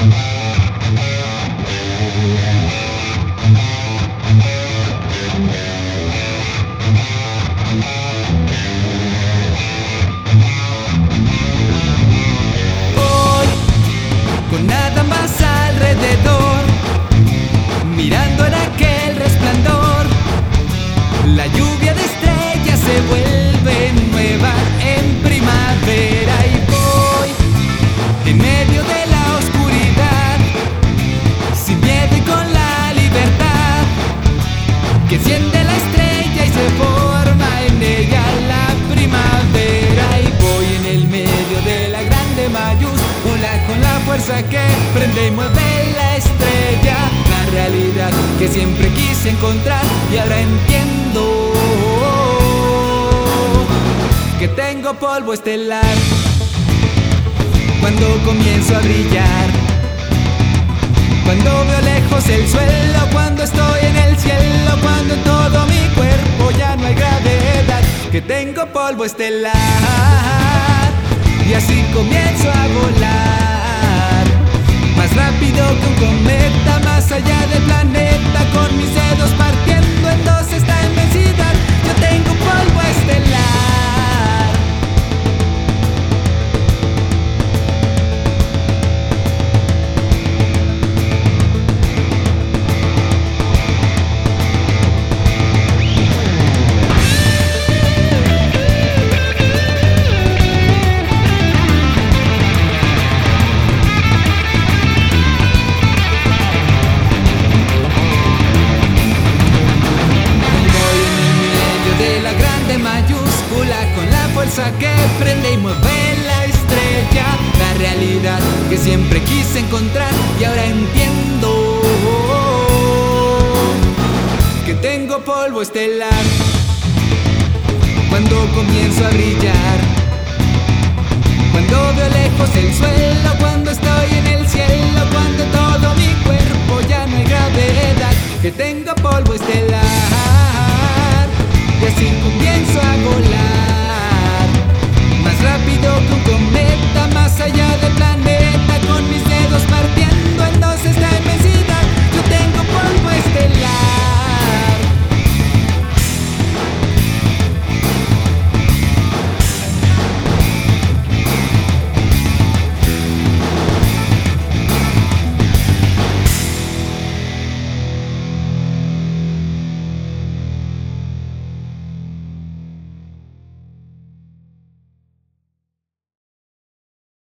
Hoy, con nada más alrededor, mirando en que prende y mueve la estrella la realidad que siempre quise encontrar y ahora entiendo que tengo polvo estelar cuando comienzo a brillar cuando veo lejos el suelo, cuando estoy en el cielo, cuando en todo mi cuerpo ya no hay gravedad, que tengo polvo estelar. Y así comienzo a volar, rápido que un cometa, más allá del planeta, que prende y mueve la estrella. La realidad que siempre quise encontrar y ahora entiendo que tengo polvo estelar. Cuando comienzo a brillar, cuando veo lejos el suelo, cuando estoy en el cielo, cuando todo mi cuerpo ya no hay gravedad, que tengo polvo estelar.